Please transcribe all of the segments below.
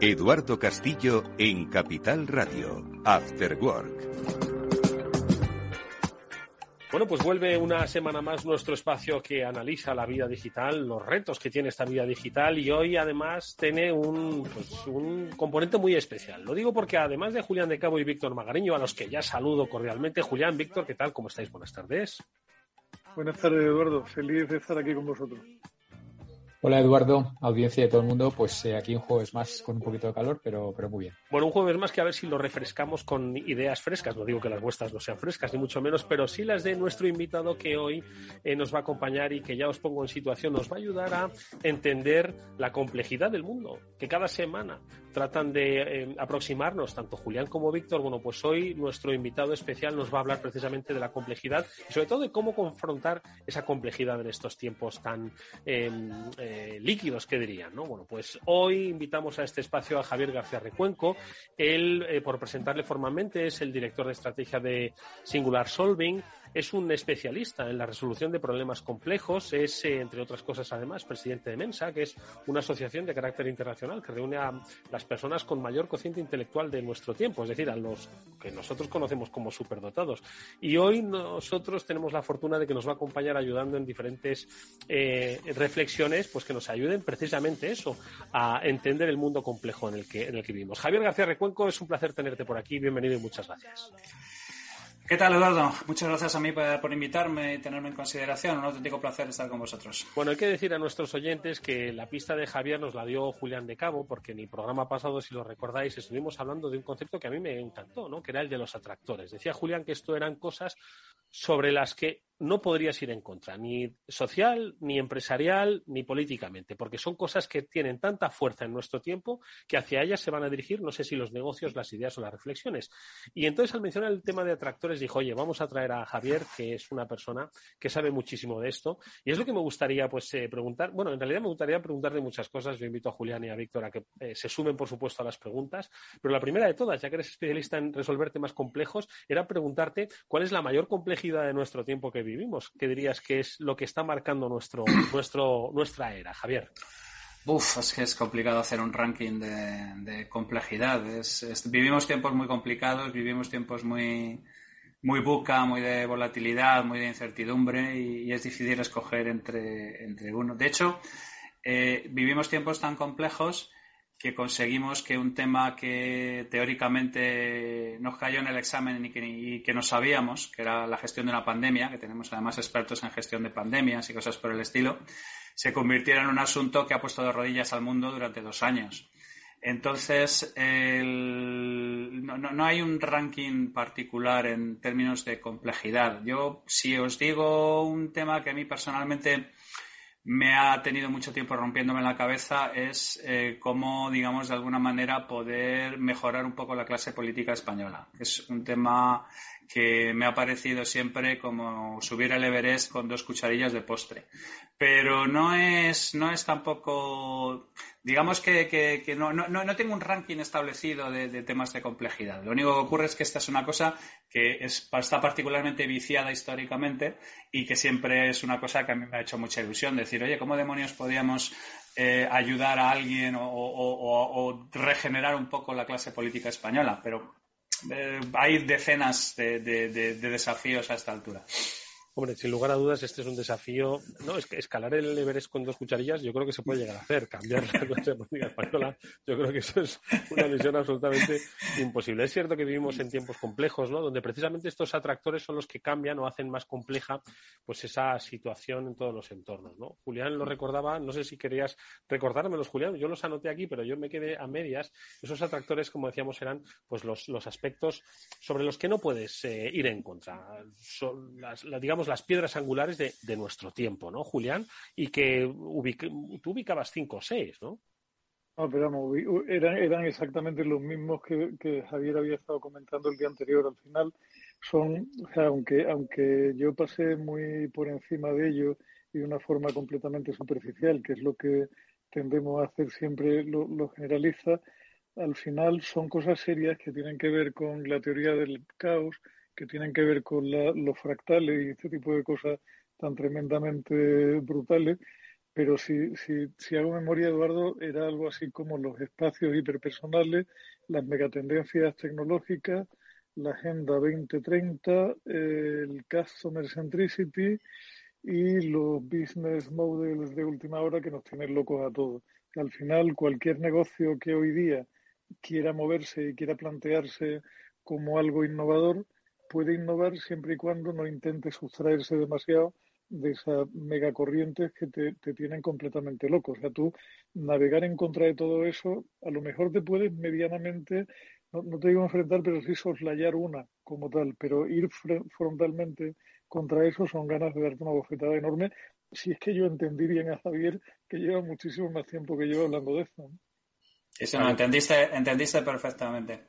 Eduardo Castillo en Capital Radio, After Work. Bueno, pues vuelve una semana más nuestro espacio que analiza la vida digital, los retos que tiene esta vida digital y hoy además tiene un, pues, un componente muy especial. Lo digo porque además de Julián de Cabo y Víctor Magariño, a los que ya saludo cordialmente, Julián, Víctor, ¿qué tal? ¿Cómo estáis? Buenas tardes. Buenas tardes, Eduardo. Feliz de estar aquí con vosotros. Hola Eduardo, audiencia de todo el mundo, pues eh, aquí un jueves más con un poquito de calor, pero, pero muy bien. Bueno, un jueves más que a ver si lo refrescamos con ideas frescas, no digo que las vuestras no sean frescas, ni mucho menos, pero sí las de nuestro invitado que hoy eh, nos va a acompañar y que ya os pongo en situación, nos va a ayudar a entender la complejidad del mundo, que cada semana tratan de eh, aproximarnos, tanto Julián como Víctor. Bueno, pues hoy nuestro invitado especial nos va a hablar precisamente de la complejidad y sobre todo de cómo confrontar esa complejidad en estos tiempos tan em, eh, líquidos, que dirían, ¿no? Bueno, pues hoy invitamos a este espacio a Javier García Recuenco. Él, eh, por presentarle formalmente, es el director de estrategia de Singular Solving es un especialista en la resolución de problemas complejos, es, entre otras cosas, además, presidente de Mensa, que es una asociación de carácter internacional que reúne a las personas con mayor cociente intelectual de nuestro tiempo, es decir, a los que nosotros conocemos como superdotados. Y hoy nosotros tenemos la fortuna de que nos va a acompañar ayudando en diferentes eh, reflexiones, pues que nos ayuden precisamente eso, a entender el mundo complejo en el que, en el que vivimos. Javier García Recuenco, es un placer tenerte por aquí. Bienvenido y muchas gracias. ¿Qué tal, Eduardo? Muchas gracias a mí por, invitarme y tenerme en consideración. Un auténtico placer estar con vosotros. Bueno, hay que decir a nuestros oyentes que la pista de Javier nos la dio Julián de Cabo, porque en el programa pasado, si lo recordáis, estuvimos hablando de un concepto que a mí me encantó, ¿no? que era el de los atractores. Decía Julián que esto eran cosas sobre las que no podrías ir en contra, ni social, ni empresarial, ni políticamente, porque son cosas que tienen tanta fuerza en nuestro tiempo que hacia ellas se van a dirigir, no sé si los negocios, las ideas o las reflexiones. Y entonces al mencionar el tema de atractores dijo, oye, vamos a traer a Javier, que es una persona que sabe muchísimo de esto. Y es lo que me gustaría pues eh, preguntar. Bueno, en realidad me gustaría preguntarle muchas cosas. Yo invito a Julián y a Víctor a que eh, se sumen, por supuesto, a las preguntas. Pero la primera de todas, ya que eres especialista en resolver temas complejos, era preguntarte cuál es la mayor complejidad de nuestro tiempo que vivimos. ¿Qué dirías que es lo que está marcando nuestro, nuestro, nuestra era, Javier? Uf, es que es complicado hacer un ranking de, complejidad. vivimos tiempos muy complicados, vivimos tiempos muy, muy buca, muy de volatilidad, muy de incertidumbre y, es difícil escoger entre, entre uno. De hecho, eh, vivimos tiempos tan complejos que conseguimos que un tema que teóricamente nos cayó en el examen y que, no sabíamos, que era la gestión de una pandemia, que tenemos además expertos en gestión de pandemias y cosas por el estilo, se convirtiera en un asunto que ha puesto de rodillas al mundo durante dos años. Entonces, no, hay un ranking particular en términos de complejidad. Yo, si os digo un tema que a mí personalmente me ha tenido mucho tiempo rompiéndome la cabeza es eh, cómo, digamos, de alguna manera poder mejorar un poco la clase política española. Es un tema que me ha parecido siempre como subir el Everest con dos cucharillas de postre. Pero no es, no es tampoco, digamos que, no, no, no, tengo un ranking establecido de, temas de complejidad. Lo único que ocurre es que esta es una cosa que está particularmente viciada históricamente y que siempre es una cosa que a mí me ha hecho mucha ilusión. Decir, oye, ¿cómo demonios podíamos eh, ayudar a alguien o, o, regenerar un poco la clase política española? Pero eh, hay decenas de, desafíos a esta altura. Hombre, sin lugar a dudas, este es un desafío. No, es que escalar el Everest con dos cucharillas, yo creo que se puede llegar a hacer. Cambiar la clase política española, yo creo que eso es una misión absolutamente imposible. Es cierto que vivimos en tiempos complejos, ¿no? Donde precisamente estos atractores son los que cambian o hacen más compleja, pues esa situación en todos los entornos, ¿no? Julián lo recordaba, no sé si querías recordármelos, Julián. Yo los anoté aquí, pero yo me quedé a medias. Esos atractores, como decíamos, eran pues los, los aspectos sobre los que no puedes eh, ir en contra. Digamos las piedras angulares de, nuestro tiempo, ¿no, Julián? Y que tú ubicabas cinco o seis, ¿no? No, pero vamos, eran, eran exactamente los mismos que, Javier había estado comentando el día anterior. Al final son, o sea, aunque, aunque yo pasé muy por encima de ello y de una forma completamente superficial, que es lo que tendemos a hacer siempre lo generalistas, al final son cosas serias que tienen que ver con la teoría del caos, que tienen que ver con los fractales y este tipo de cosas tan tremendamente brutales, pero si, si, si hago memoria, Eduardo, era algo así como los espacios hiperpersonales, las megatendencias tecnológicas, la Agenda 2030, el Customer Centricity y los business models de última hora que nos tienen locos a todos. Al final, cualquier negocio que hoy día quiera moverse y quiera plantearse como algo innovador, puede innovar siempre y cuando no intente sustraerse demasiado de esas megacorrientes que te, te, tienen completamente loco. O sea, tú navegar en contra de todo eso, a lo mejor te puedes medianamente, no, te digo enfrentar, pero sí soslayar una como tal, pero ir frontalmente contra eso son ganas de darte una bofetada enorme. Si es que yo entendí bien a Javier, que lleva muchísimo más tiempo que yo hablando de esto. Eso no, entendiste, entendiste perfectamente.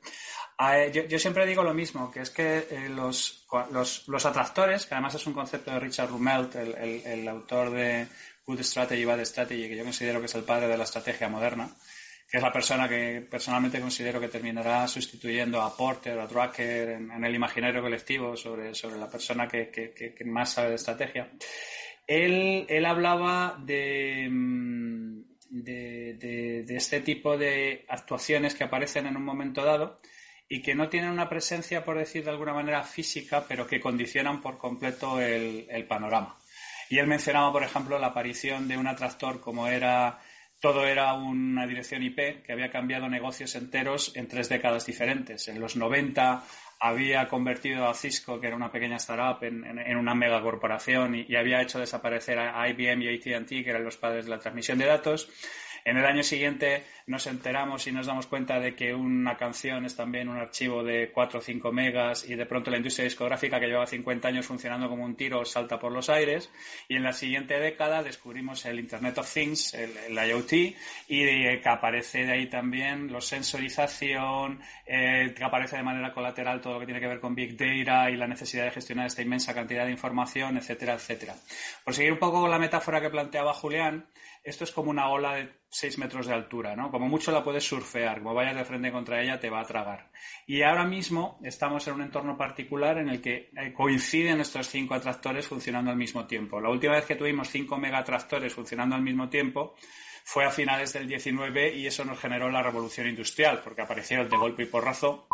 Yo, yo, siempre digo lo mismo, que es que eh, los, los, los, atractores, que además es un concepto de Richard Rumelt, el, el, el, autor de Good Strategy, Bad Strategy, que yo considero que es el padre de la estrategia moderna, que es la persona que personalmente considero que terminará sustituyendo a Porter a Drucker en, en, el imaginario colectivo sobre, sobre la persona que, que, que, más sabe de estrategia. Él, él hablaba de, mm, de, este tipo de actuaciones que aparecen en un momento dado y que no tienen una presencia, por decir de alguna manera, física, pero que condicionan por completo el, el panorama. Y él mencionaba, por ejemplo, la aparición de un atractor como era todo era una dirección IP que había cambiado negocios enteros en tres décadas diferentes. En los 90 había convertido a Cisco, que era una pequeña startup, en, en, una megacorporación y, y había hecho desaparecer a IBM y ATT, que eran los padres de la transmisión de datos. En el año siguiente nos enteramos y nos damos cuenta de que una canción es también un archivo de 4 o 5 megas y de pronto la industria discográfica que lleva 50 años funcionando como un tiro salta por los aires y en la siguiente década descubrimos el Internet of Things, el, IoT y que aparece de ahí también la sensorización, eh, que aparece de manera colateral todo lo que tiene que ver con Big Data y la necesidad de gestionar esta inmensa cantidad de información, etcétera, etcétera. Por seguir un poco con la metáfora que planteaba Julián, esto es como una ola de 6 metros de altura, ¿no? Como mucho la puedes surfear, como vayas de frente contra ella te va a tragar. Y ahora mismo estamos en un entorno particular en el que eh, coinciden estos cinco atractores funcionando al mismo tiempo. La última vez que tuvimos cinco megatractores funcionando al mismo tiempo fue a finales del 19 y eso nos generó la revolución industrial, porque aparecieron de golpe y porrazo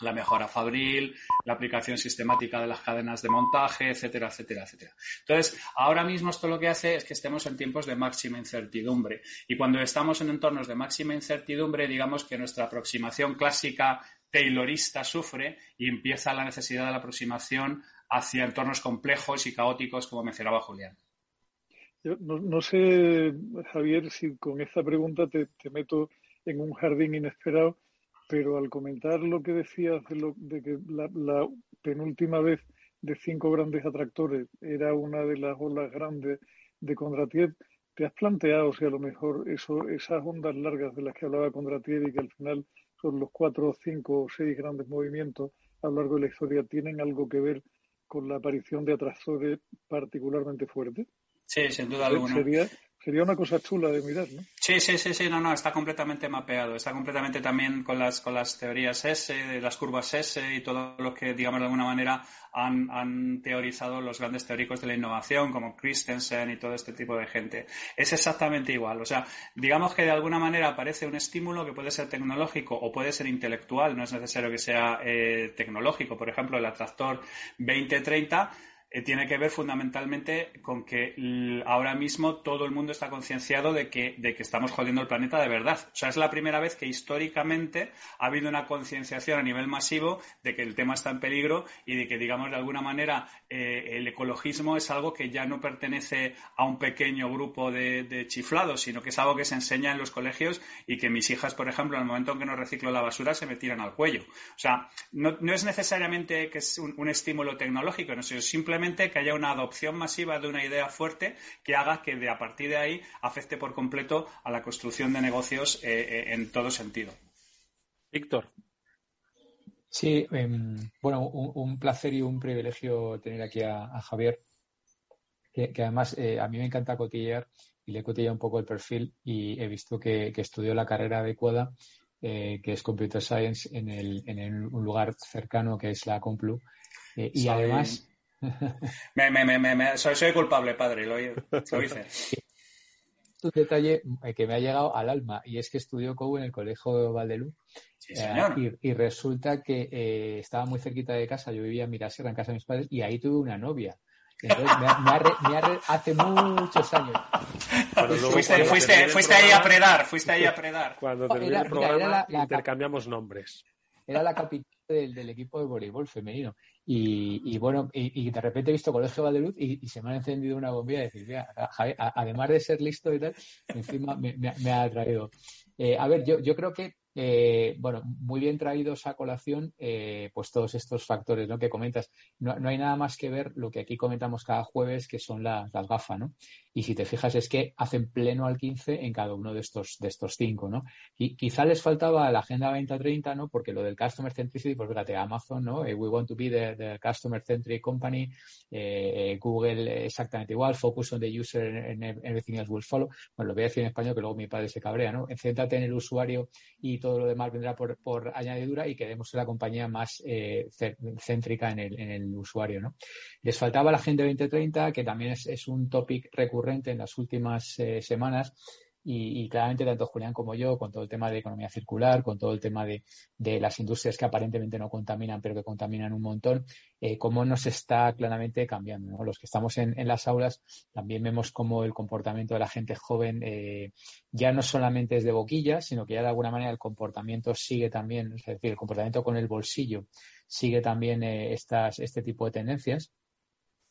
la mejora fabril, la aplicación sistemática de las cadenas de montaje, etcétera, etcétera, etcétera. Entonces, ahora mismo esto lo que hace es que estemos en tiempos de máxima incertidumbre. Y cuando estamos en entornos de máxima incertidumbre, digamos que nuestra aproximación clásica taylorista sufre y empieza la necesidad de la aproximación hacia entornos complejos y caóticos, como mencionaba Julián. Yo no, no sé, Javier, si con esta pregunta te, te meto en un jardín inesperado pero al comentar lo que decías de, lo, de que la, la, penúltima vez de cinco grandes atractores era una de las olas grandes de Kondratiev, ¿te has planteado si a lo mejor eso, esas ondas largas de las que hablaba Kondratiev y que al final son los cuatro, cinco o seis grandes movimientos a lo largo de la historia tienen algo que ver con la aparición de atractores particularmente fuertes? Sí, sin duda alguna. Sería, sería una cosa chula de mirar, ¿no? Sí, sí, sí, sí, no, no, está completamente mapeado, está completamente también con las, con las teorías S, las curvas S y todo lo que, digamos, de alguna manera han, han teorizado los grandes teóricos de la innovación, como Christensen y todo este tipo de gente. Es exactamente igual, o sea, digamos que de alguna manera aparece un estímulo que puede ser tecnológico o puede ser intelectual, no es necesario que sea eh, tecnológico, por ejemplo, el atractor 2030 eh, tiene que ver fundamentalmente con que ahora mismo todo el mundo está concienciado de que, de que estamos jodiendo el planeta de verdad. O sea, es la primera vez que históricamente ha habido una concienciación a nivel masivo de que el tema está en peligro y de que, digamos, de alguna manera eh, el ecologismo es algo que ya no pertenece a un pequeño grupo de, chiflados, sino que es algo que se enseña en los colegios y que mis hijas, por ejemplo, en el momento en que no reciclo la basura, se me tiran al cuello. O sea, no, no es necesariamente que es un, un estímulo tecnológico, no, sino simplemente que haya una adopción masiva de una idea fuerte que haga que de a partir de ahí afecte por completo a la construcción de negocios eh, eh, en todo sentido. Víctor. Sí, eh, bueno, un, un, placer y un privilegio tener aquí a, a Javier, que, que además eh, a mí me encanta cotillear y le he cotillado un poco el perfil y he visto que, que estudió la carrera adecuada, eh, que es Computer Science, en, el, en el, un lugar cercano que es la Complu. Eh, y además me, me, me, me, soy, soy culpable, padre, lo, lo hice. un detalle eh, que me ha llegado al alma y es que estudió Cobo en el colegio Valdelú. Eh, y, resulta que estaba muy cerquita de casa, yo vivía en Mirasierra, en casa de mis padres, y ahí tuve una novia. Entonces, me, hace muchos años. fuiste, ahí a predar, fuiste ahí a predar. Cuando terminé el programa, intercambiamos nombres. Era la capital del, equipo de voleibol femenino. Y, bueno, y, de repente he visto Colegio Valdeluz y, y se me ha encendido una bombilla y decir, mira, además de ser listo y tal, encima me, ha atraído. Eh, a ver, yo, yo creo que eh, bueno, muy bien traídos a colación, eh, pues todos estos factores ¿no? que comentas. No, hay nada más que ver lo que aquí comentamos cada jueves, que son las, gafas, ¿no? Y si te fijas, es que hacen pleno al 15 en cada uno de estos, de estos cinco, ¿no? Y quizá les faltaba la Agenda 2030, ¿no? Porque lo del Customer Centricity, pues fíjate, Amazon, ¿no? Eh, we want to be the, Customer Centric Company, Google exactamente igual, focus on the user and everything else will follow. Bueno, lo voy a decir en español, que luego mi padre se cabrea, ¿no? Céntrate en el usuario y todo lo demás vendrá por, por añadidura y queremos la compañía más eh, céntrica en el, en el, usuario. ¿no? Les faltaba la Agenda 2030, que también es, es un topic recurrente en las últimas eh, semanas y, claramente tanto Julián como yo, con todo el tema de economía circular, con todo el tema de, las industrias que aparentemente no contaminan, pero que contaminan un montón, eh, cómo nos está claramente cambiando. Los que estamos en, las aulas también vemos cómo el comportamiento de la gente joven eh, ya no solamente es de boquilla, sino que ya de alguna manera el comportamiento sigue también, es decir, el comportamiento con el bolsillo sigue también eh, estas, este tipo de tendencias.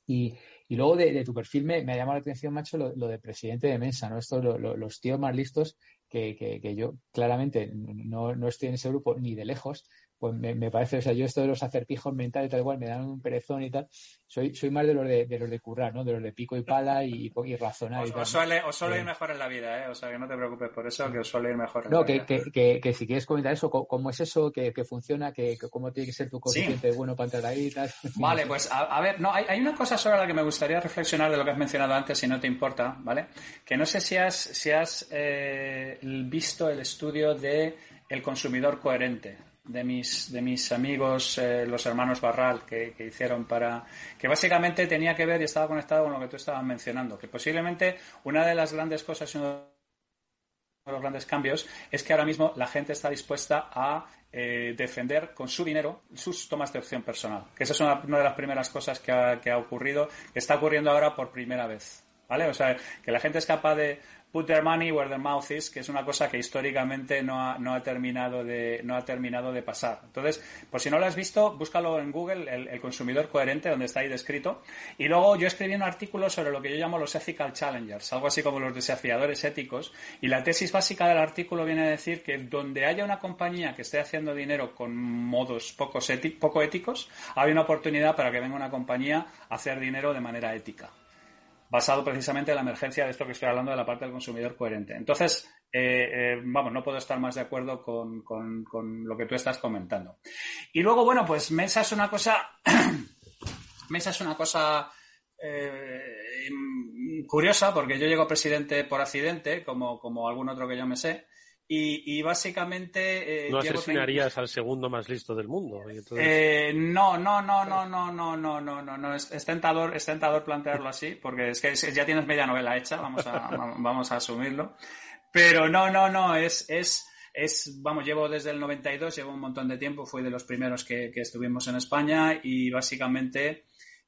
Y, y luego de, tu perfil me, me, ha llamado la atención, macho, lo, de presidente de Mensa, ¿no? Estos, los tíos más listos que, que, yo claramente no, no, estoy en ese grupo ni de lejos, pues me, parece, o sea, yo esto de los acertijos mentales tal cual me dan un perezón y tal, soy, soy más de los de, de los de currar, ¿no? De los de pico y pala y, y razonar. Os, y tal, suele, os suele ir mejor en la vida, ¿eh? O sea, que no te preocupes por eso, que os suele ir mejor en no, la que, vida. No, que, que, si quieres comentar eso, cómo es eso, que, funciona, que, cómo tiene que ser tu coeficiente bueno para entrar ahí y tal. Vale, pues a, ver, no, hay, hay, una cosa sobre la que me gustaría reflexionar de lo que has mencionado antes, si no te importa, ¿vale? Que no sé si has, si has eh, visto el estudio de el consumidor coherente de mis, de mis amigos, eh, los hermanos Barral, que, hicieron para. que básicamente tenía que ver y estaba conectado con lo que tú estabas mencionando, que posiblemente una de las grandes cosas, uno de los grandes cambios, es que ahora mismo la gente está dispuesta a eh, defender con su dinero sus tomas de opción personal. Que esa es una, de las primeras cosas que ha, que ha ocurrido, que está ocurriendo ahora por primera vez. ¿Vale? O sea, que la gente es capaz de put their money where their mouth is, que es una cosa que históricamente no ha, no ha, terminado, de, no ha terminado de pasar. Entonces, por si no lo has visto, búscalo en Google, el, consumidor coherente, donde está ahí descrito. Y luego yo escribí un artículo sobre lo que yo llamo los ethical challengers, algo así como los desafiadores éticos. Y la tesis básica del artículo viene a decir que donde haya una compañía que esté haciendo dinero con modos poco éticos, hay una oportunidad para que venga una compañía a hacer dinero de manera ética basado precisamente en la emergencia de esto que estoy hablando de la parte del consumidor coherente. Entonces, eh, eh, vamos, no puedo estar más de acuerdo con, lo que tú estás comentando. Y luego, bueno, pues Mesa es una cosa, Mesa es una cosa eh, curiosa porque yo llego presidente por accidente, como, como algún otro que yo me sé. Y, básicamente... no asesinarías al segundo más listo del mundo. no, no, no, no, no, no, no, no, no, no. Es, tentador, es tentador plantearlo así, porque es que ya tienes media novela hecha, vamos a, vamos a asumirlo. Pero no, no, no, es, es, es, vamos, llevo desde el 92, llevo un montón de tiempo, fui de los primeros que, estuvimos en España y básicamente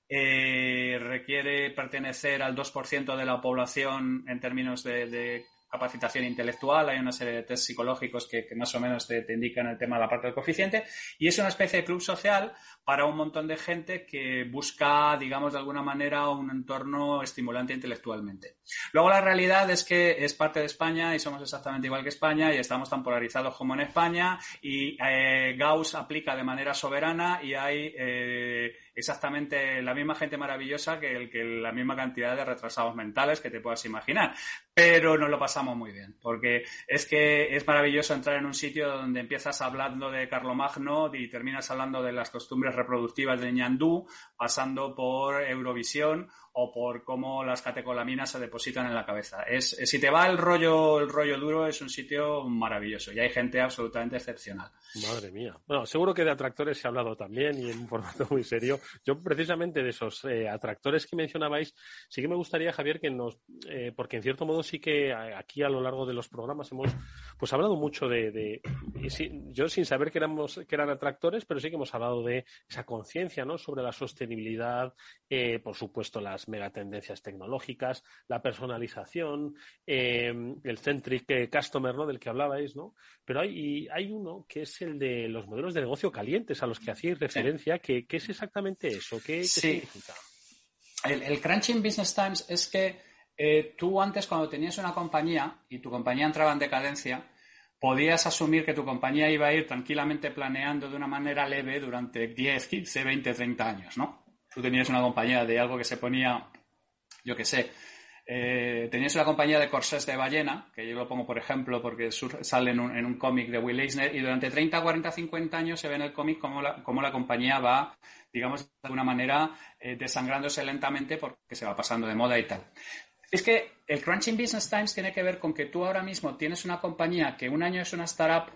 requiere pertenecer al 2% de la población en términos de capacitación intelectual, hay una serie de test psicológicos que, más o menos te, indican el tema de la parte del coeficiente, y es una especie de club social para un montón de gente que busca, digamos, de alguna manera un entorno estimulante intelectualmente. Luego la realidad es que es parte de España y somos exactamente igual que España y estamos tan polarizados como en España y eh, Gauss aplica de manera soberana y hay eh, exactamente la misma gente maravillosa que, el, que la misma cantidad de retrasados mentales que te puedas imaginar. Pero nos lo pasamos muy bien, porque es que es maravilloso entrar en un sitio donde empiezas hablando de Carlomagno y terminas hablando de las costumbres reproductivas de Ñandú, pasando por Eurovisión o por cómo las catecolaminas se depositan en la cabeza. Es, si te va el rollo, el rollo duro, es un sitio maravilloso y hay gente absolutamente excepcional. Madre mía. Bueno, seguro que de atractores se ha hablado también y en un formato muy serio. Yo precisamente de esos eh, atractores que mencionabais, sí que me gustaría, Javier, que nos, eh, porque en cierto modo sí que aquí a lo largo de los programas hemos pues hablado mucho de, yo sin saber que éramos que eran atractores, pero sí que hemos hablado de esa conciencia, ¿no? Sobre la sostenibilidad, eh, por supuesto las megatendencias tecnológicas, la personalización, el centric customer, ¿no? Del que hablabais, ¿no? Pero hay, hay uno que es el de los modelos de negocio calientes a los que hacíais referencia. ¿Qué, es exactamente eso? ¿Qué, significa? El, Crunching Business Times es que eh, tú antes cuando tenías una compañía y tu compañía entraba en decadencia, podías asumir que tu compañía iba a ir tranquilamente planeando de una manera leve durante 10, 15, 20, 30 años, ¿no? Tú tenías una compañía de algo que se ponía, yo qué sé, eh, tenías una compañía de corsés de ballena, que yo lo pongo por ejemplo porque sale en un, cómic de Will Eisner, y durante 30, 40, 50 años se ve en el cómic cómo la, la compañía va, digamos, de alguna manera eh, desangrándose lentamente porque se va pasando de moda y tal. Es que el Crunching Business Times tiene que ver con que tú ahora mismo tienes una compañía que un año es una startup,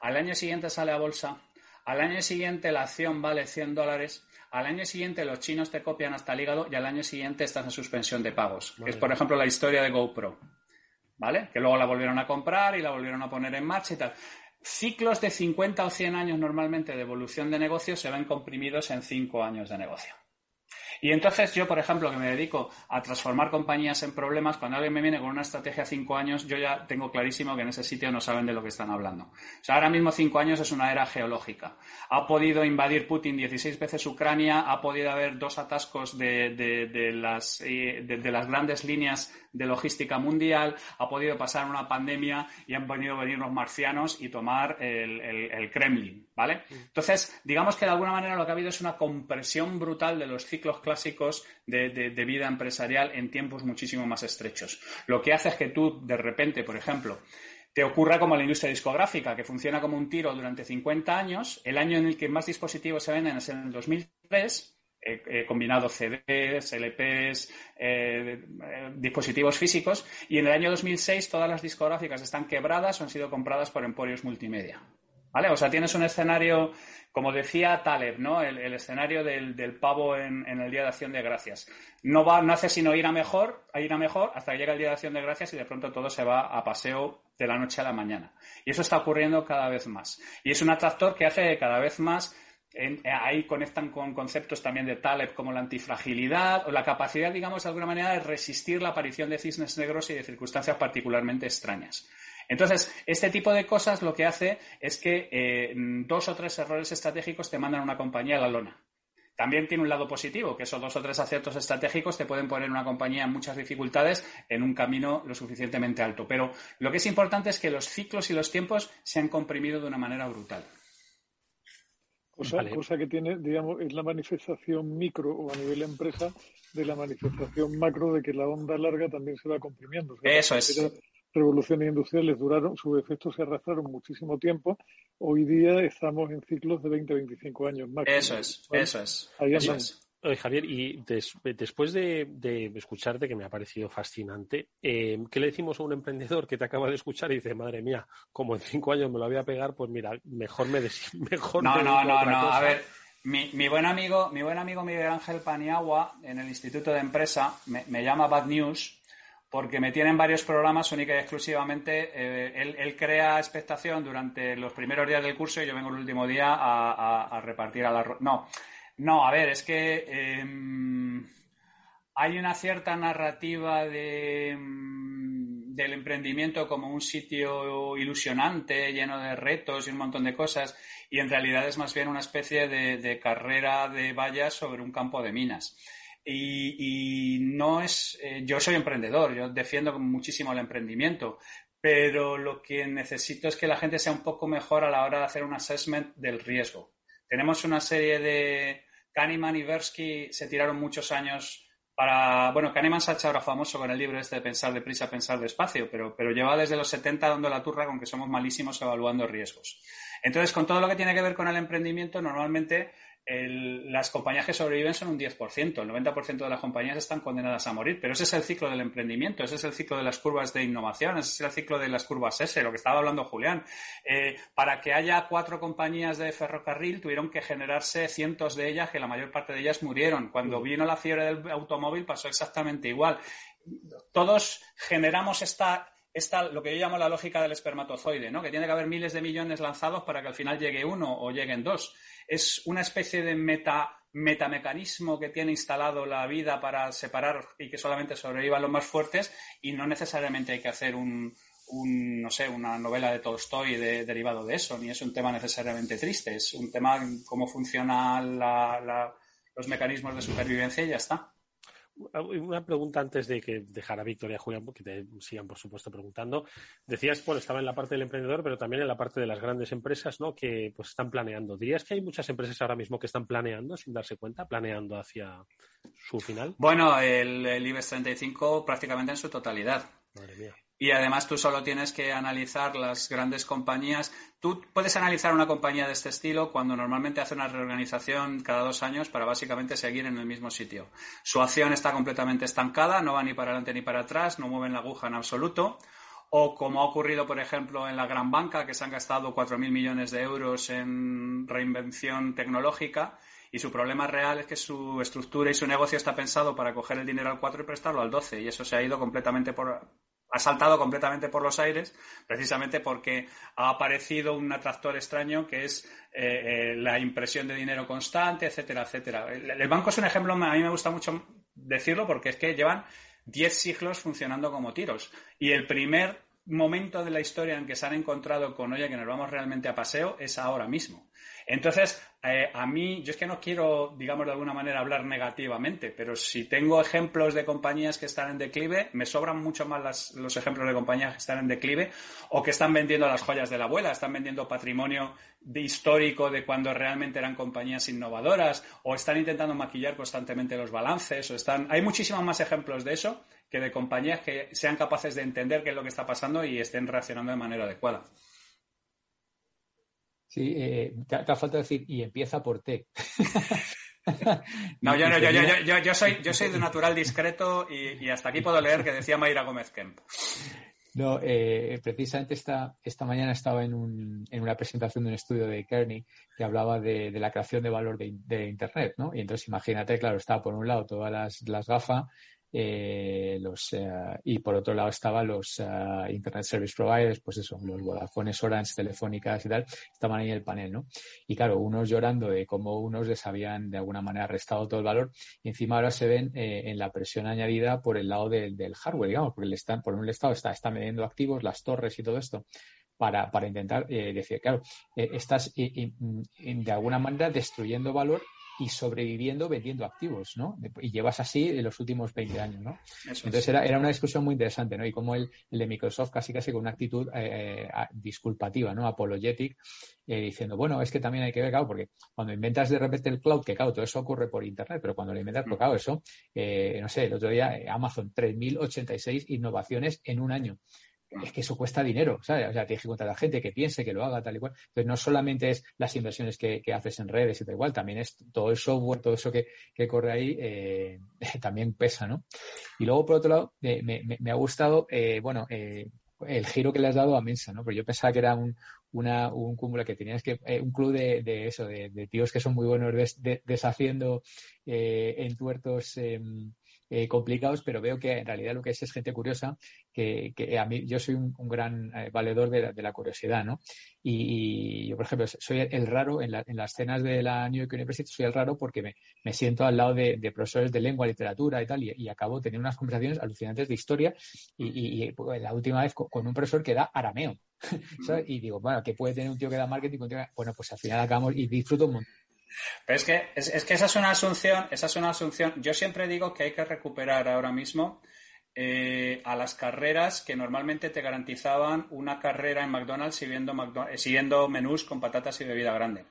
al año siguiente sale a bolsa, al año siguiente la acción vale 100 dólares al año siguiente los chinos te copian hasta el hígado y al año siguiente estás en suspensión de pagos. es, por ejemplo, la historia de GoPro. ¿Vale? Que luego la volvieron a comprar y la volvieron a poner en marcha y tal. Ciclos de 50 o 100 años normalmente de evolución de negocio se ven comprimidos en 5 años de negocio. Y entonces yo, por ejemplo, que me dedico a transformar compañías en problemas, cuando alguien me viene con una estrategia cinco años, yo ya tengo clarísimo que en ese sitio no saben de lo que están hablando. O sea, ahora mismo cinco años es una era geológica. Ha podido invadir Putin 16 veces Ucrania, ha podido haber dos atascos de, de, las, eh, de las grandes líneas de logística mundial, ha podido pasar una pandemia y han venido a venir los marcianos y tomar el, Kremlin, ¿vale? Mm. Entonces, digamos que de alguna manera lo que ha habido es una compresión brutal de los ciclos clásicos de, de vida empresarial en tiempos muchísimo más estrechos. Lo que hace es que tú, de repente, por ejemplo, te ocurra como la industria discográfica, que funciona como un tiro durante 50 años. El año en el que más dispositivos se venden es en el 2003 he, combinado CDs, LPs, eh, dispositivos físicos, y en el año 2006 todas las discográficas están quebradas o han sido compradas por emporios multimedia. ¿Vale? O sea, tienes un escenario, como decía Taleb, ¿no? El, escenario del, pavo en, el Día de Acción de Gracias. No, va, no hace sino ir a mejor, a ir a mejor, hasta que llega el Día de Acción de Gracias y de pronto todo se va a paseo de la noche a la mañana. Y eso está ocurriendo cada vez más. Y es un atractor que hace cada vez más ahí conectan con conceptos también de Taleb como la antifragilidad o la capacidad, digamos, de alguna manera de resistir la aparición de cisnes negros y de circunstancias particularmente extrañas. Entonces, este tipo de cosas lo que hace es que eh, dos o tres errores estratégicos te mandan una compañía a la lona. También tiene un lado positivo, que esos dos o tres aciertos estratégicos te pueden poner una compañía en muchas dificultades en un camino lo suficientemente alto. Pero lo que es importante es que los ciclos y los tiempos se han comprimido de una manera brutal. Cosa, que tiene, digamos, es la manifestación micro o a nivel empresa de la manifestación macro de que la onda larga también se va comprimiendo. Eso es. Revoluciones industriales duraron, sus efectos se arrastraron muchísimo tiempo. Hoy día estamos en ciclos de 20 25 años máximo. Eso es, eso es. Ahí eso es. Javier, y después de, escucharte, que me ha parecido fascinante, eh, ¿qué le decimos a un emprendedor que te acaba de escuchar y dice, madre mía, como en cinco años me lo voy a pegar, pues mira, mejor me des mejor No, no, no, no. A ver, mi, buen amigo, mi buen amigo Miguel Ángel Paniagua, en el Instituto de Empresa, me, llama Bad News porque me tiene en varios programas única y exclusivamente. Eh, él, crea expectación durante los primeros días del curso y yo vengo el último día a, a repartir a la... No, no, a ver, es que em, hay una cierta narrativa em, del emprendimiento como un sitio ilusionante, lleno de retos y un montón de cosas, y en realidad es más bien una especie de, carrera de vallas sobre un campo de minas. Y, no es. Eh, yo soy emprendedor, yo defiendo muchísimo el emprendimiento, pero lo que necesito es que la gente sea un poco mejor a la hora de hacer un assessment del riesgo. Tenemos una serie de, Kahneman y Versky se tiraron muchos años para. Bueno, Kahneman se ha hecho ahora famoso con el libro este de Pensar deprisa, pensar despacio, pero, pero lleva desde los 70 dando la turra con que somos malísimos evaluando riesgos. Entonces, con todo lo que tiene que ver con el emprendimiento, normalmente las compañías que sobreviven son un 10%, el 90% de las compañías están condenadas a morir, pero ese es el ciclo del emprendimiento, ese es el ciclo de las curvas de innovación, ese es el ciclo de las curvas S, lo que estaba hablando Julián. Eh, para que haya cuatro compañías de ferrocarril tuvieron que generarse cientos de ellas, que la mayor parte de ellas murieron. Cuando vino la fiebre del automóvil pasó exactamente igual. Todos generamos esta esta, lo que yo llamo la lógica del espermatozoide, ¿no? que tiene que haber miles de millones lanzados para que al final llegue uno o lleguen dos. Es una especie de meta, metamecanismo que tiene instalado la vida para separar y que solamente sobrevivan los más fuertes y no necesariamente hay que hacer un, no sé, una novela de Tolstoy derivado de eso, ni es un tema necesariamente triste, es un tema cómo funcionan los mecanismos de supervivencia y ya está. Una pregunta antes de que dejara Victoria Julián, que te sigan, por supuesto, preguntando. Decías, bueno, estaba en la parte del emprendedor, pero también en la parte de las grandes empresas, ¿no? Que pues están planeando. ¿Dirías que hay muchas empresas ahora mismo que están planeando sin darse cuenta, planeando hacia su final? Bueno, el, el IBEX 35 prácticamente en su totalidad. Madre mía. Y además tú solo tienes que analizar las grandes compañías. Tú puedes analizar una compañía de este estilo cuando normalmente hace una reorganización cada dos años para básicamente seguir en el mismo sitio. Su acción está completamente estancada, no va ni para adelante ni para atrás, no mueven la aguja en absoluto. O como ha ocurrido, por ejemplo, en la gran banca, que se han gastado 4.000 millones de euros en reinvención tecnológica y su problema real es que su estructura y su negocio está pensado para coger el dinero al 4 y prestarlo al 12 y eso se ha ido completamente por, ha saltado completamente por los aires, precisamente porque ha aparecido un atractor extraño que es eh, eh, la impresión de dinero constante, etcétera, etcétera. El, banco es un ejemplo, a mí me gusta mucho decirlo porque es que llevan 10 siglos funcionando como tiros. Y el primer momento de la historia en que se han encontrado con, oye, que nos vamos realmente a paseo, es ahora mismo. Entonces, eh, a mí, yo es que no quiero, digamos, de alguna manera hablar negativamente, pero si tengo ejemplos de compañías que están en declive, me sobran mucho más los ejemplos de compañías que están en declive o que están vendiendo las joyas de la abuela, están vendiendo patrimonio histórico de cuando realmente eran compañías innovadoras o están intentando maquillar constantemente los balances o están... Hay muchísimos más ejemplos de eso que de compañías que sean capaces de entender qué es lo que está pasando y estén reaccionando de manera adecuada. Sí, eh, te, ha falta decir, y empieza por T. no, yo, no yo, yo, yo, soy, yo soy de natural discreto y, hasta aquí puedo leer que decía Mayra Gómez Kemp. No, eh, precisamente esta, esta mañana estaba en, un, en, una presentación de un estudio de Kearney que hablaba de, la creación de valor de, de, Internet, ¿no? Y entonces imagínate, claro, estaba por un lado todas las, las gafas eh, los, eh, y por otro lado estaban los eh, Internet Service Providers, pues eso, los Vodafone, Orange, Telefónicas y tal, estaban ahí en el panel, ¿no? Y claro, unos llorando de cómo unos les habían de alguna manera restado todo el valor y encima ahora se ven en la presión añadida por el lado del, hardware, digamos, porque le están, por un lado está, está midiendo activos, las torres y todo esto. Para, para intentar decir, claro, estás de alguna manera destruyendo valor y sobreviviendo vendiendo activos, ¿no? Y llevas así en los últimos 20 años, ¿no? Entonces era, era, una discusión muy interesante, ¿no? Y como el, el de Microsoft casi casi con una actitud eh, eh disculpativa, ¿no? Apologetic, eh, diciendo, bueno, es que también hay que ver, claro, porque cuando inventas de repente el cloud, que claro, todo eso ocurre por Internet, pero cuando lo inventas, pues, claro, eso, eh, no sé, el otro día Amazon, 3.086 innovaciones en un año es que eso cuesta dinero, ¿sabes? O sea, tienes que contar a la gente que piense, que lo haga, tal y cual. Entonces, no solamente es las inversiones que, haces en redes y tal igual, también es todo el software, todo eso que, corre ahí, eh, también pesa, ¿no? Y luego, por otro lado, eh, me, ha gustado, eh, bueno, el giro que le has dado a Mensa, ¿no? Porque yo pensaba que era un, una, un cúmulo que tenías que, un club de, de eso, de, tíos que son muy buenos deshaciendo entuertos em, eh, complicados, pero veo que en realidad lo que es es gente curiosa, que, a mí yo soy un, gran eh, valedor de la, curiosidad, ¿no? Y, yo, por ejemplo, soy el, raro en, las cenas de la New York University, soy el raro porque me, siento al lado de, profesores de lengua, literatura y tal, y, acabo teniendo unas conversaciones alucinantes de historia y, pues, la última vez con, un profesor que da arameo. Y digo, bueno, ¿qué puede tener un tío que da marketing? Bueno, pues al final acabamos y disfruto un montón pero es que, es, que esa es una asunción, esa es una asunción. Yo siempre digo que hay que recuperar ahora mismo eh, a las carreras que normalmente te garantizaban una carrera en McDonald's siguiendo, eh, siguiendo menús con patatas y bebida grande.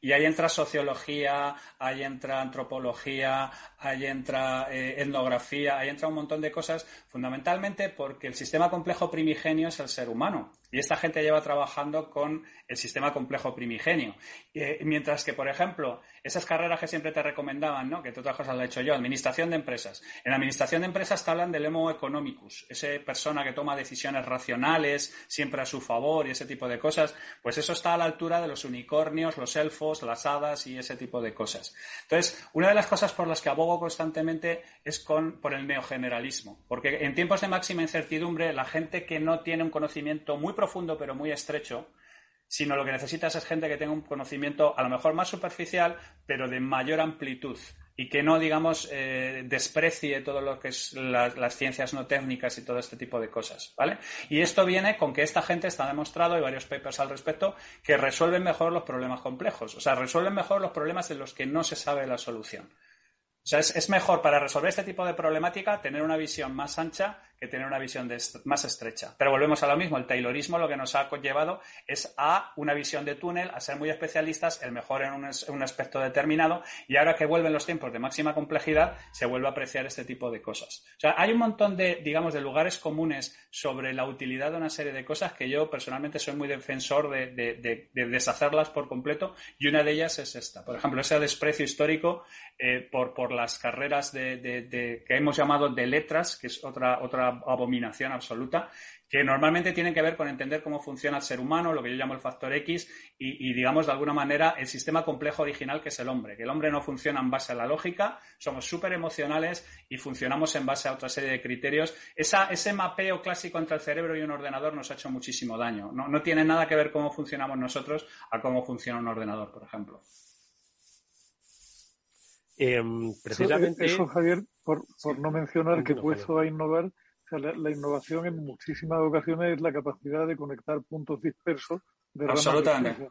Y ahí entra sociología, ahí entra antropología, ahí entra eh, etnografía, ahí entra un montón de cosas, fundamentalmente porque el sistema complejo primigenio es el ser humano. Y esta gente lleva trabajando con el sistema complejo primigenio. Eh, mientras que, por ejemplo, esas carreras que siempre te recomendaban, ¿no? que tú otras cosas lo he hecho yo, administración de empresas. En administración de empresas te hablan del emo economicus, esa persona que toma decisiones racionales, siempre a su favor y ese tipo de cosas. Pues eso está a la altura de los unicornios, los elfos, las hadas y ese tipo de cosas. Entonces, una de las cosas por las que abogo constantemente es con, por el neogeneralismo. Porque en tiempos de máxima incertidumbre, la gente que no tiene un conocimiento muy profundo pero muy estrecho, sino lo que necesitas es gente que tenga un conocimiento a lo mejor más superficial, pero de mayor amplitud y que no, digamos, eh, desprecie todo lo que es las ciencias no técnicas y todo este tipo de cosas, ¿vale? Y esto viene con que esta gente está demostrado, hay varios papers al respecto, que resuelven mejor los problemas complejos, o sea, resuelven mejor los problemas de los que no se sabe la solución. O sea, es, mejor para resolver este tipo de problemática tener una visión más ancha que tener una visión más estrecha. Pero volvemos a lo mismo, el Taylorismo lo que nos ha llevado es a una visión de túnel, a ser muy especialistas, el mejor en un, aspecto determinado, y ahora que vuelven los tiempos de máxima complejidad, se vuelve a apreciar este tipo de cosas. O sea, hay un montón de, digamos, de lugares comunes sobre la utilidad de una serie de cosas que yo personalmente soy muy defensor de, deshacerlas por completo, y una de ellas es esta. Por ejemplo, ese desprecio histórico eh, por, por las carreras que hemos llamado de letras, que es otra, otra abominación absoluta, que normalmente tienen que ver con entender cómo funciona el ser humano, lo que yo llamo el factor X, y, digamos de alguna manera el sistema complejo original que es el hombre, que el hombre no funciona en base a la lógica, somos súper emocionales y funcionamos en base a otra serie de criterios. ese mapeo clásico entre el cerebro y un ordenador nos ha hecho muchísimo daño. No, no tiene nada que ver cómo funcionamos nosotros a cómo funciona un ordenador, por ejemplo. Em, precisamente. Eso, Javier, por, no mencionar que puesto a innovar la, innovación en muchísimas ocasiones es la capacidad de conectar puntos dispersos de Absolutamente.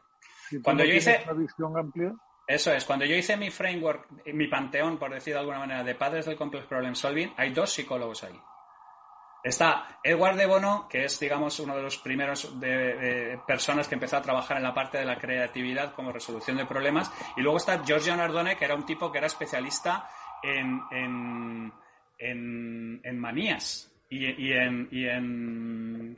cuando yo hice una visión amplia. Eso es, cuando yo hice mi framework, mi panteón, por decir de alguna manera, de padres del complex problem solving, hay dos psicólogos ahí. Está Edward de Bono, que es, digamos, uno de los primeros de, personas que empezó a trabajar en la parte de la creatividad como resolución de problemas. Y luego está Giorgio Nardone, que era un tipo que era especialista en, en, en manías y, en, y en,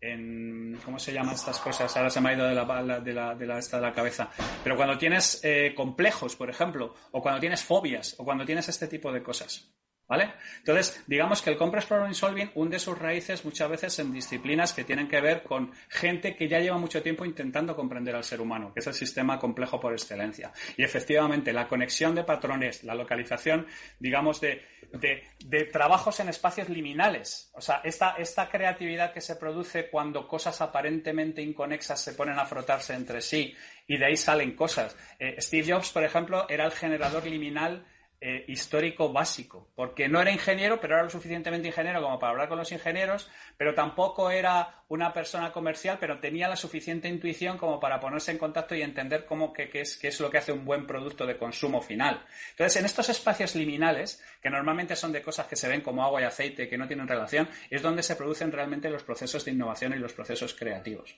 en, ¿Cómo se llaman estas cosas? Ahora se me ha ido de la, de la, de la, esta de la cabeza. Pero cuando tienes eh, complejos, por ejemplo, o cuando tienes fobias, o cuando tienes este tipo de cosas. Entonces, digamos que el Complex Problem Solving hunde sus raíces muchas veces en disciplinas que tienen que ver con gente que ya lleva mucho tiempo intentando comprender al ser humano, que es el sistema complejo por excelencia. Y efectivamente, la conexión de patrones, la localización, digamos, de, de, trabajos en espacios liminales. O sea, esta, esta creatividad que se produce cuando cosas aparentemente inconexas se ponen a frotarse entre sí y de ahí salen cosas. Eh, Steve Jobs, por ejemplo, era el generador liminal eh, histórico básico, porque no era ingeniero, pero era lo suficientemente ingeniero como para hablar con los ingenieros, pero tampoco era una persona comercial, pero tenía la suficiente intuición como para ponerse en contacto y entender cómo qué es, qué es lo que hace un buen producto de consumo final. Entonces, en estos espacios liminales, que normalmente son de cosas que se ven como agua y aceite, que no tienen relación, es donde se producen realmente los procesos de innovación y los procesos creativos.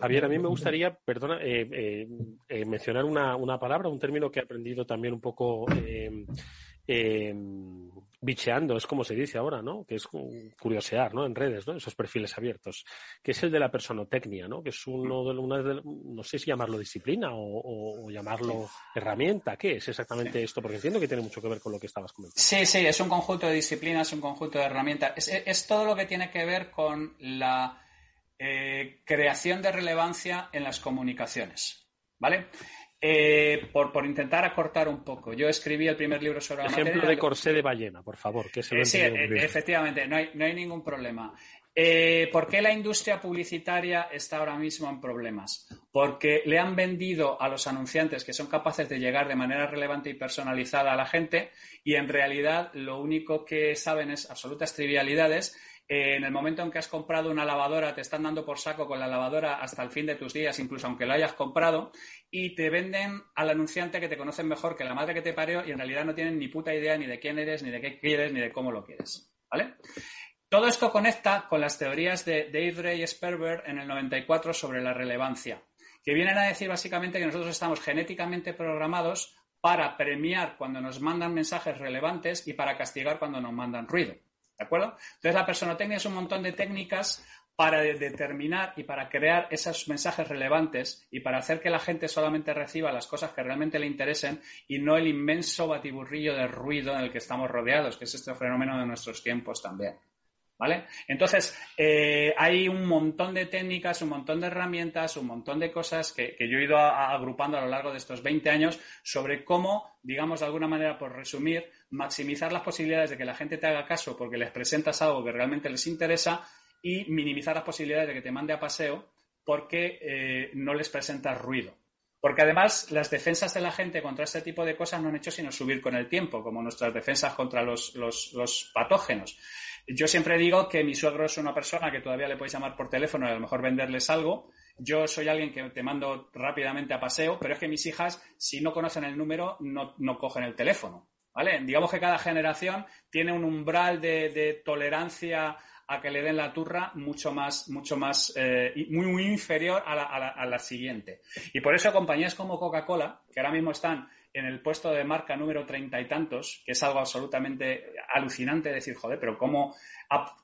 Javier, a mí me gustaría, perdona, eh, eh, eh, mencionar una, una, palabra, un término que he aprendido también un poco bicheando, es como se dice ahora, ¿no? Que es curiosear, ¿no? En redes, ¿no? Esos perfiles abiertos, que es el de la personotecnia, ¿no? Que es uno de, una de no sé si llamarlo disciplina o, llamarlo herramienta. ¿Qué es exactamente esto? Porque entiendo que tiene mucho que ver con lo que estabas comentando. Sí, sí, es un conjunto de disciplinas, un conjunto de herramientas. es todo lo que tiene que ver con la eh, creación de relevancia en las comunicaciones. ¿Vale? Eh, por, intentar acortar un poco. Yo escribí el primer libro sobre la Ejemplo de corsé de ballena, por favor. Que se eh, sí, efectivamente, no hay, no hay, ningún problema. ¿Por qué la industria publicitaria está ahora mismo en problemas? Porque le han vendido a los anunciantes que son capaces de llegar de manera relevante y personalizada a la gente y en realidad lo único que saben es absolutas trivialidades eh, en el momento en que has comprado una lavadora, te están dando por saco con la lavadora hasta el fin de tus días, incluso aunque lo hayas comprado, y te venden al anunciante que te conocen mejor que la madre que te parió y en realidad no tienen ni puta idea ni de quién eres, ni de qué quieres, ni de cómo lo quieres. ¿Vale? Todo esto conecta con las teorías de Dave Ray Sperber en el 94 sobre la relevancia. que vienen a decir básicamente que nosotros estamos genéticamente programados para premiar cuando nos mandan mensajes relevantes y para castigar cuando nos mandan ruido. ¿De acuerdo? Entonces, la personotecnia es un montón de técnicas para determinar y para crear esos mensajes relevantes y para hacer que la gente solamente reciba las cosas que realmente le interesen y no el inmenso batiburrillo de ruido en el que estamos rodeados, que es este fenómeno de nuestros tiempos también. ¿Vale? Entonces, eh, hay un montón de técnicas, un montón de herramientas, un montón de cosas que, yo he ido agrupando a lo largo de estos 20 años sobre cómo, digamos, de alguna manera, por resumir, maximizar las posibilidades de que la gente te haga caso porque les presentas algo que realmente les interesa y minimizar las posibilidades de que te mande a paseo porque eh, no les presentas ruido. Porque además las defensas de la gente contra este tipo de cosas no han hecho sino subir con el tiempo, como nuestras defensas contra los, los patógenos. Yo siempre digo que mi suegro es una persona que todavía le puedes llamar por teléfono y a lo mejor venderles algo. Yo soy alguien que te mando rápidamente a paseo, pero es que mis hijas, si no conocen el número, no, cogen el teléfono. ¿Vale? Digamos que cada generación tiene un umbral de, tolerancia a que le den la turra mucho más, mucho más, eh, muy, muy inferior a la, a la siguiente. Y por eso compañías como Coca-Cola, que ahora mismo están en el puesto de marca número treinta y tantos, que es algo absolutamente alucinante decir, joder, pero cómo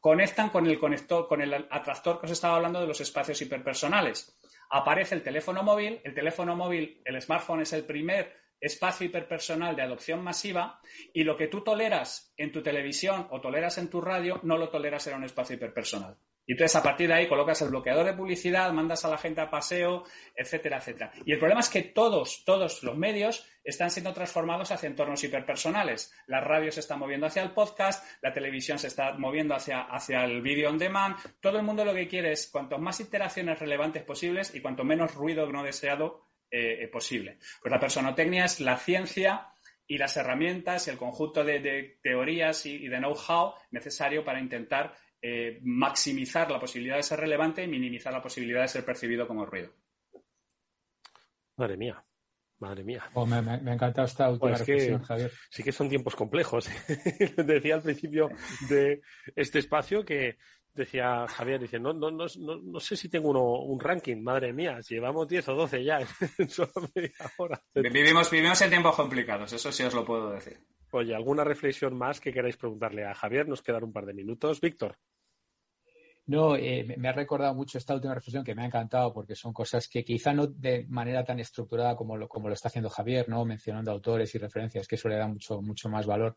conectan con el conector, con el atractor que os estaba hablando de los espacios hiperpersonales. Aparece el teléfono móvil, el teléfono móvil, el smartphone es el primer espacio hiperpersonal de adopción masiva y lo que tú toleras en tu televisión o toleras en tu radio no lo toleras en un espacio hiperpersonal. Y entonces a partir de ahí colocas el bloqueador de publicidad, mandas a la gente a paseo, etcétera, etcétera. Y el problema es que todos, todos los medios están siendo transformados hacia entornos hiperpersonales. La radio se está moviendo hacia el podcast, la televisión se está moviendo hacia, hacia el video on demand. Todo el mundo lo que quiere es cuanto más interacciones relevantes posibles y cuanto menos ruido no deseado eh, eh, posible. Pues la personotecnia es la ciencia y las herramientas y el conjunto de, teorías y, y de know-how necesario para intentar eh, maximizar la posibilidad de ser relevante y minimizar la posibilidad de ser percibido como ruido. Madre mía, madre mía. Oh, me, ha encantado esta última pues reflexión, Javier. Sí que son tiempos complejos. decía al principio de este espacio que decía Javier, dice, no, no, no, no, sé si tengo uno, un ranking, madre mía, llevamos 10 o 12 ya en solo media hora. Vivimos, vivimos en tiempos complicados, eso sí os lo puedo decir. Oye, ¿alguna reflexión más que queráis preguntarle a Javier? Nos quedan un par de minutos. Víctor. No, eh, me ha recordado mucho esta última reflexión que me ha encantado porque son cosas que quizá no de manera tan estructurada como lo, como lo está haciendo Javier, ¿no? Mencionando autores y referencias, que eso le da mucho, mucho más valor.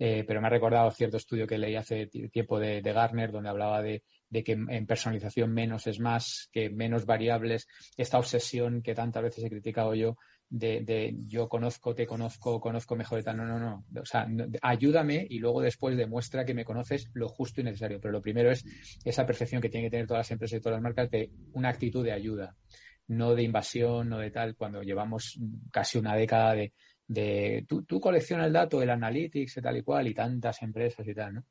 Eh, pero me ha recordado cierto estudio que leí hace tiempo de, Garner donde hablaba de, de que en personalización menos es más, que menos variables, esta obsesión que tantas veces he criticado yo de, de, yo conozco, te conozco, conozco mejor de tal. No, no, no. O sea, ayúdame y luego después demuestra que me conoces lo justo y necesario. Pero lo primero es esa percepción que tienen que tener todas las empresas y todas las marcas de una actitud de ayuda, no de invasión, no de tal, cuando llevamos casi una década de, de tú, tú colecciona el dato, el analytics y tal y cual, y tantas empresas y tal, ¿no?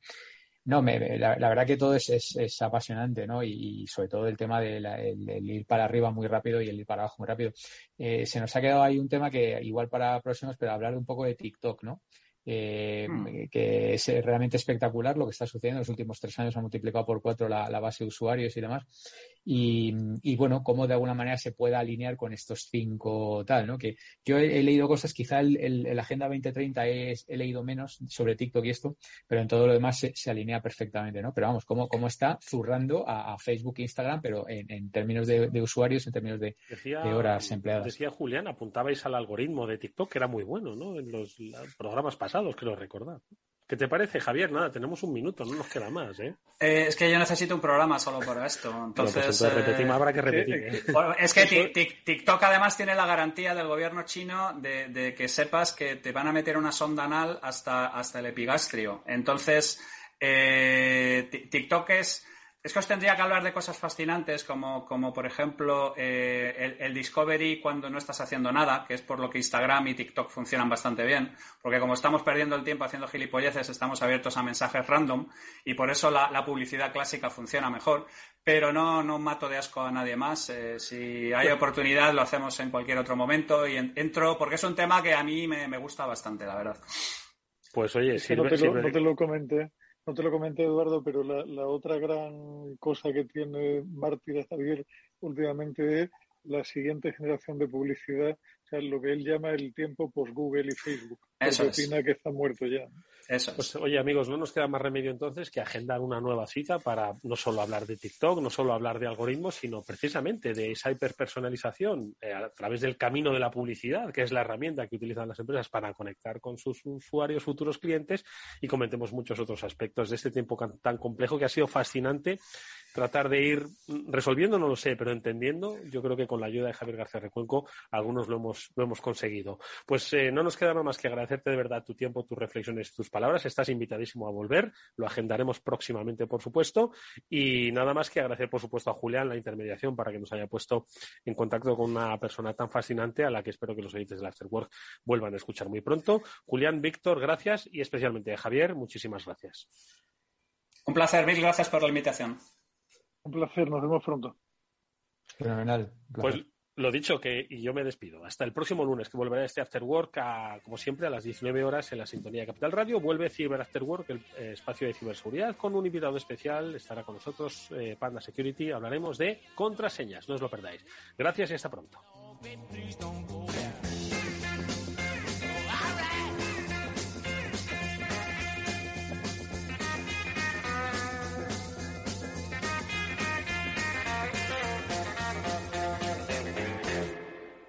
No, me, la, verdad que todo es, es, apasionante, ¿no? Y, sobre todo el tema del ir para arriba muy rápido y el ir para abajo muy rápido. Eh, se nos ha quedado ahí un tema que igual para próximos, pero hablar un poco de TikTok, ¿no? Eh, hmm. que es realmente espectacular lo que está sucediendo. En los últimos tres años ha multiplicado por cuatro la, la base de usuarios y demás. Y, bueno, cómo de alguna manera se pueda alinear con estos cinco tal, ¿no? Que yo he, leído cosas, quizá el, el, Agenda 2030 es, he leído menos sobre TikTok y esto, pero en todo lo demás se, alinea perfectamente, ¿no? Pero vamos, cómo, cómo está zurrando a, Facebook e Instagram, pero en, términos de, usuarios, en términos de, horas empleadas. Decía Julián, apuntabais al algoritmo de TikTok, que era muy bueno, ¿no? En los programas pasados, creo recordar. ¿Qué te parece, Javier? Nada, tenemos un minuto, no nos queda más, ¿eh? eh es que yo necesito un programa solo por esto. Pues entonces, repetimos, habrá que repetir. ¿eh? Es que TikTok además tiene la garantía del gobierno chino de, que sepas que te van a meter una sonda anal hasta, hasta el epigastrio. Entonces, eh, TikTok es es que os tendría que hablar de cosas fascinantes como, como por ejemplo, eh, el, Discovery cuando no estás haciendo nada, que es por lo que Instagram y TikTok funcionan bastante bien, porque como estamos perdiendo el tiempo haciendo gilipolleces, estamos abiertos a mensajes random y por eso la, publicidad clásica funciona mejor, pero no, no mato de asco a nadie más. Eh, si hay oportunidad, lo hacemos en cualquier otro momento y entro, porque es un tema que a mí me, gusta bastante, la verdad. Pues oye, si no, te lo, no te lo comenté no te lo comenté, Eduardo, pero la, otra gran cosa que tiene Mártir Javier últimamente es la siguiente generación de publicidad, o sea, lo que él llama el tiempo post-Google y Facebook. Eso porque opina que está muerto ya. Eso Pues oye amigos, no nos queda más remedio entonces que agendar una nueva cita para no solo hablar de TikTok, no solo hablar de algoritmos, sino precisamente de esa hiperpersonalización eh, a través del camino de la publicidad, que es la herramienta que utilizan las empresas para conectar con sus usuarios, futuros clientes, y comentemos muchos otros aspectos de este tiempo tan complejo que ha sido fascinante tratar de ir resolviendo, no lo sé, pero entendiendo, yo creo que con la ayuda de Javier García Recuenco, algunos lo hemos, lo hemos conseguido. Pues eh, no nos queda nada más que agradecerte de verdad tu tiempo, tus reflexiones, tus palabras. Estás invitadísimo a volver, lo agendaremos próximamente, por supuesto, y nada más que agradecer, por supuesto, a Julián la intermediación para que nos haya puesto en contacto con una persona tan fascinante a la que espero que los oyentes del Afterwork vuelvan a escuchar muy pronto. Julián, Víctor, gracias y especialmente a Javier, muchísimas gracias. Un placer, mil gracias por la invitación. Un placer, nos vemos pronto. Fenomenal. Pues lo dicho, que y yo me despido. Hasta el próximo lunes, que volverá este After Work, a, como siempre, a las 19 horas en la sintonía de Capital Radio. Vuelve Cyber After Work, el eh, espacio de ciberseguridad, con un invitado especial. Estará con nosotros eh, Panda Security. Hablaremos de contraseñas. No os lo perdáis. Gracias y hasta pronto.